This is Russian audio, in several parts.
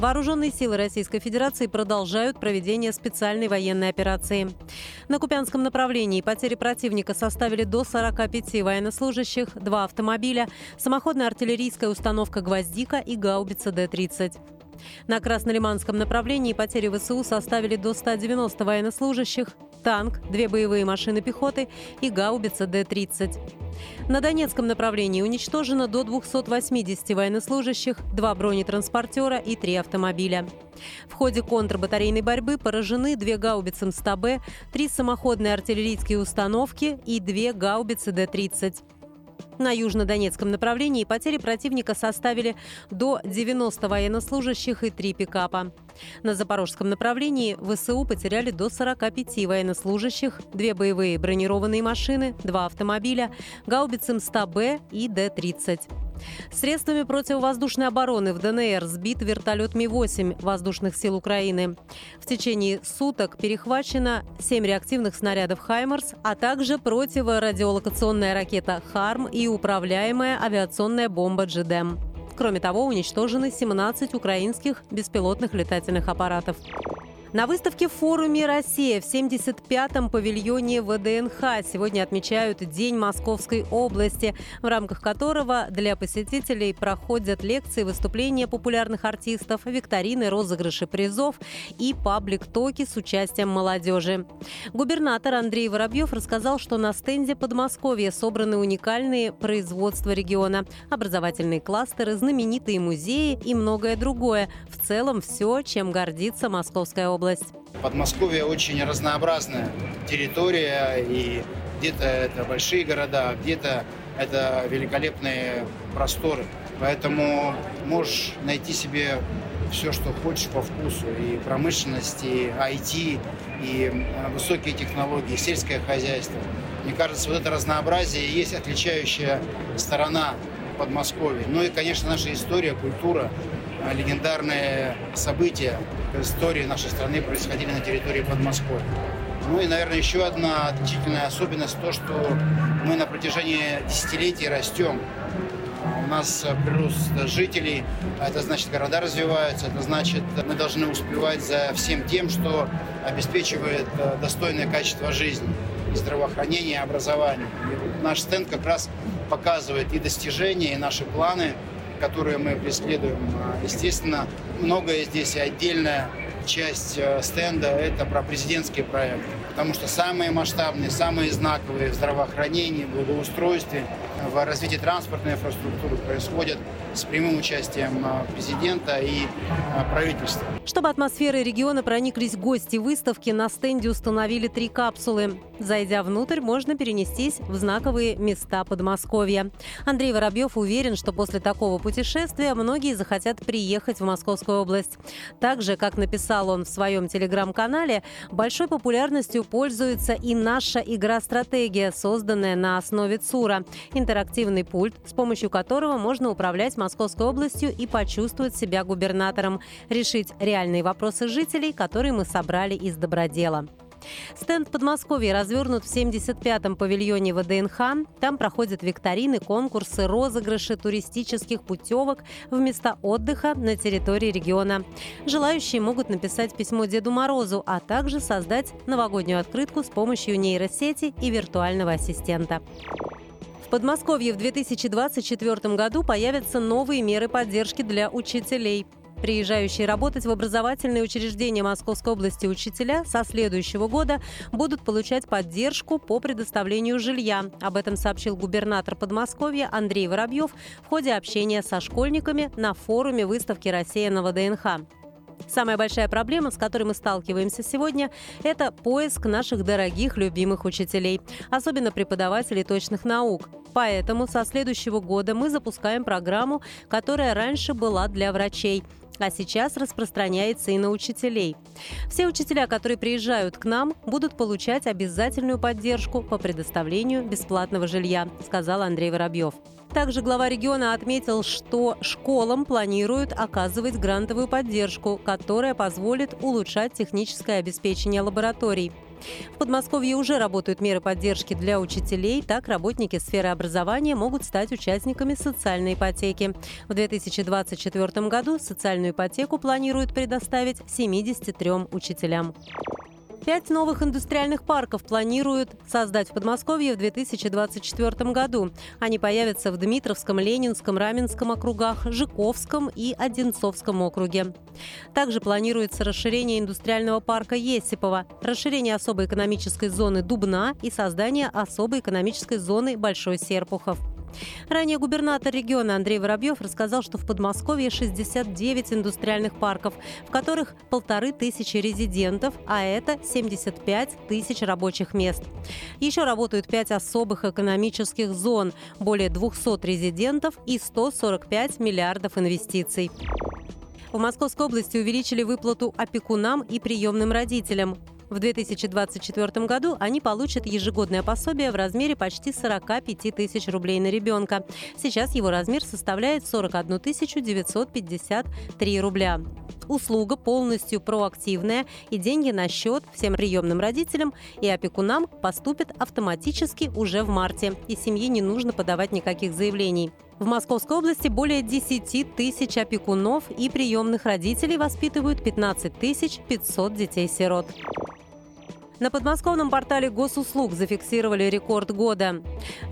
Вооруженные силы Российской Федерации продолжают проведение специальной военной операции. На Купянском направлении потери противника составили до 45 военнослужащих, два автомобиля, самоходная артиллерийская установка «Гвоздика» и гаубица Д-30. На Краснолиманском направлении потери ВСУ составили до 190 военнослужащих, танк, две боевые машины пехоты и гаубица Д-30. На Донецком направлении уничтожено до 280 военнослужащих, два бронетранспортера и три автомобиля. В ходе контрбатарейной борьбы поражены две гаубицы МСТБ, три самоходные артиллерийские установки и две гаубицы Д-30. На южнодонецком направлении потери противника составили до 90 военнослужащих и 3 пикапа. На запорожском направлении ВСУ потеряли до 45 военнослужащих, две боевые бронированные машины, два автомобиля, гаубицы МСТА-Б и Д-30. Средствами противовоздушной обороны в ДНР сбит вертолет Ми-8 воздушных сил Украины. В течение суток перехвачено 7 реактивных снарядов «Хаймерс», а также противорадиолокационная ракета «Харм» и управляемая авиационная бомба «Джедем». Кроме того, уничтожены 17 украинских беспилотных летательных аппаратов. На выставке форуме «Россия» в 75-м павильоне ВДНХ сегодня отмечают День Московской области, в рамках которого для посетителей проходят лекции, выступления популярных артистов, викторины, розыгрыши призов и паблик-токи с участием молодежи. Губернатор Андрей Воробьев рассказал, что на стенде Подмосковья собраны уникальные производства региона, образовательные кластеры, знаменитые музеи и многое другое. В целом все, чем гордится Московская область область. Подмосковье очень разнообразная территория, и где-то это большие города, где-то это великолепные просторы. Поэтому можешь найти себе все, что хочешь по вкусу. И промышленность, и IT, и э, высокие технологии, и сельское хозяйство. Мне кажется, вот это разнообразие и есть отличающая сторона Подмосковья. Ну и, конечно, наша история, культура, легендарные события, истории нашей страны происходили на территории Подмосковья. Ну и, наверное, еще одна отличительная особенность то, что мы на протяжении десятилетий растем. У нас прирост жителей, а это значит, города развиваются, это значит, мы должны успевать за всем тем, что обеспечивает э, достойное качество жизни, здравоохранение, образование. И наш стенд как раз показывает и достижения, и наши планы – которые мы преследуем. А, естественно, многое здесь и отдельная часть э, стенда – это про президентский проект. Потому что самые масштабные, самые знаковые в здравоохранении, благоустройстве, в развитии транспортной инфраструктуры происходят с прямым участием а, президента и а, правительства. Чтобы атмосферой региона прониклись гости выставки, на стенде установили три капсулы. Зайдя внутрь, можно перенестись в знаковые места Подмосковья. Андрей Воробьев уверен, что после такого путешествия многие захотят приехать в Московскую область. Так же, как написал он в своем телеграм-канале, большой популярностью пользуется и наша игра-стратегия, созданная на основе ЦУРа – интерактивный пульт, с помощью которого можно управлять Московской областью и почувствовать себя губернатором, решить реальные вопросы жителей, которые мы собрали из добродела. Стенд Подмосковья развернут в 75-м павильоне ВДНХ. Там проходят викторины, конкурсы, розыгрыши туристических путевок в места отдыха на территории региона. Желающие могут написать письмо Деду Морозу, а также создать новогоднюю открытку с помощью нейросети и виртуального ассистента. В Подмосковье в 2024 году появятся новые меры поддержки для учителей. Приезжающие работать в образовательные учреждения Московской области учителя со следующего года будут получать поддержку по предоставлению жилья. Об этом сообщил губернатор Подмосковья Андрей Воробьев в ходе общения со школьниками на форуме выставки «Россия на ВДНХ». Самая большая проблема, с которой мы сталкиваемся сегодня, это поиск наших дорогих, любимых учителей, особенно преподавателей точных наук. Поэтому со следующего года мы запускаем программу, которая раньше была для врачей а сейчас распространяется и на учителей. Все учителя, которые приезжают к нам, будут получать обязательную поддержку по предоставлению бесплатного жилья, сказал Андрей Воробьев. Также глава региона отметил, что школам планируют оказывать грантовую поддержку, которая позволит улучшать техническое обеспечение лабораторий. В Подмосковье уже работают меры поддержки для учителей, так работники сферы образования могут стать участниками социальной ипотеки. В 2024 году социальную ипотеку планируют предоставить 73 учителям. Пять новых индустриальных парков планируют создать в Подмосковье в 2024 году. Они появятся в Дмитровском, Ленинском, Раменском округах, Жиковском и Одинцовском округе. Также планируется расширение индустриального парка Есипова, расширение особой экономической зоны Дубна и создание особой экономической зоны Большой Серпухов. Ранее губернатор региона Андрей Воробьев рассказал, что в Подмосковье 69 индустриальных парков, в которых полторы тысячи резидентов, а это 75 тысяч рабочих мест. Еще работают пять особых экономических зон, более 200 резидентов и 145 миллиардов инвестиций. В Московской области увеличили выплату опекунам и приемным родителям. В 2024 году они получат ежегодное пособие в размере почти 45 тысяч рублей на ребенка. Сейчас его размер составляет 41 953 рубля. Услуга полностью проактивная, и деньги на счет всем приемным родителям и опекунам поступят автоматически уже в марте, и семье не нужно подавать никаких заявлений. В Московской области более 10 тысяч опекунов и приемных родителей воспитывают 15 500 детей-сирот. На подмосковном портале госуслуг зафиксировали рекорд года.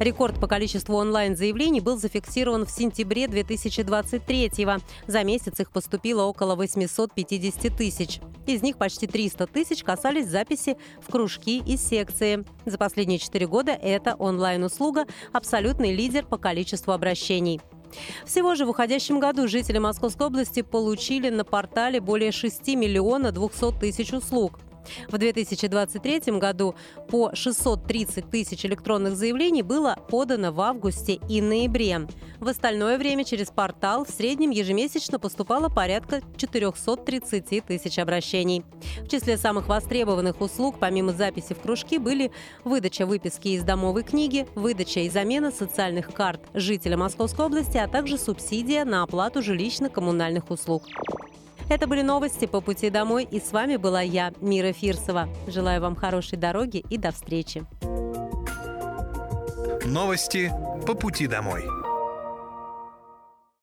Рекорд по количеству онлайн-заявлений был зафиксирован в сентябре 2023 -го. За месяц их поступило около 850 тысяч. Из них почти 300 тысяч касались записи в кружки и секции. За последние четыре года это онлайн-услуга – абсолютный лидер по количеству обращений. Всего же в уходящем году жители Московской области получили на портале более 6 миллиона 200 тысяч услуг. В 2023 году по 630 тысяч электронных заявлений было подано в августе и ноябре. В остальное время через портал в среднем ежемесячно поступало порядка 430 тысяч обращений. В числе самых востребованных услуг, помимо записи в кружки, были выдача выписки из домовой книги, выдача и замена социальных карт жителя Московской области, а также субсидия на оплату жилищно-коммунальных услуг. Это были новости по пути домой, и с вами была я, Мира Фирсова. Желаю вам хорошей дороги и до встречи. Новости по пути домой.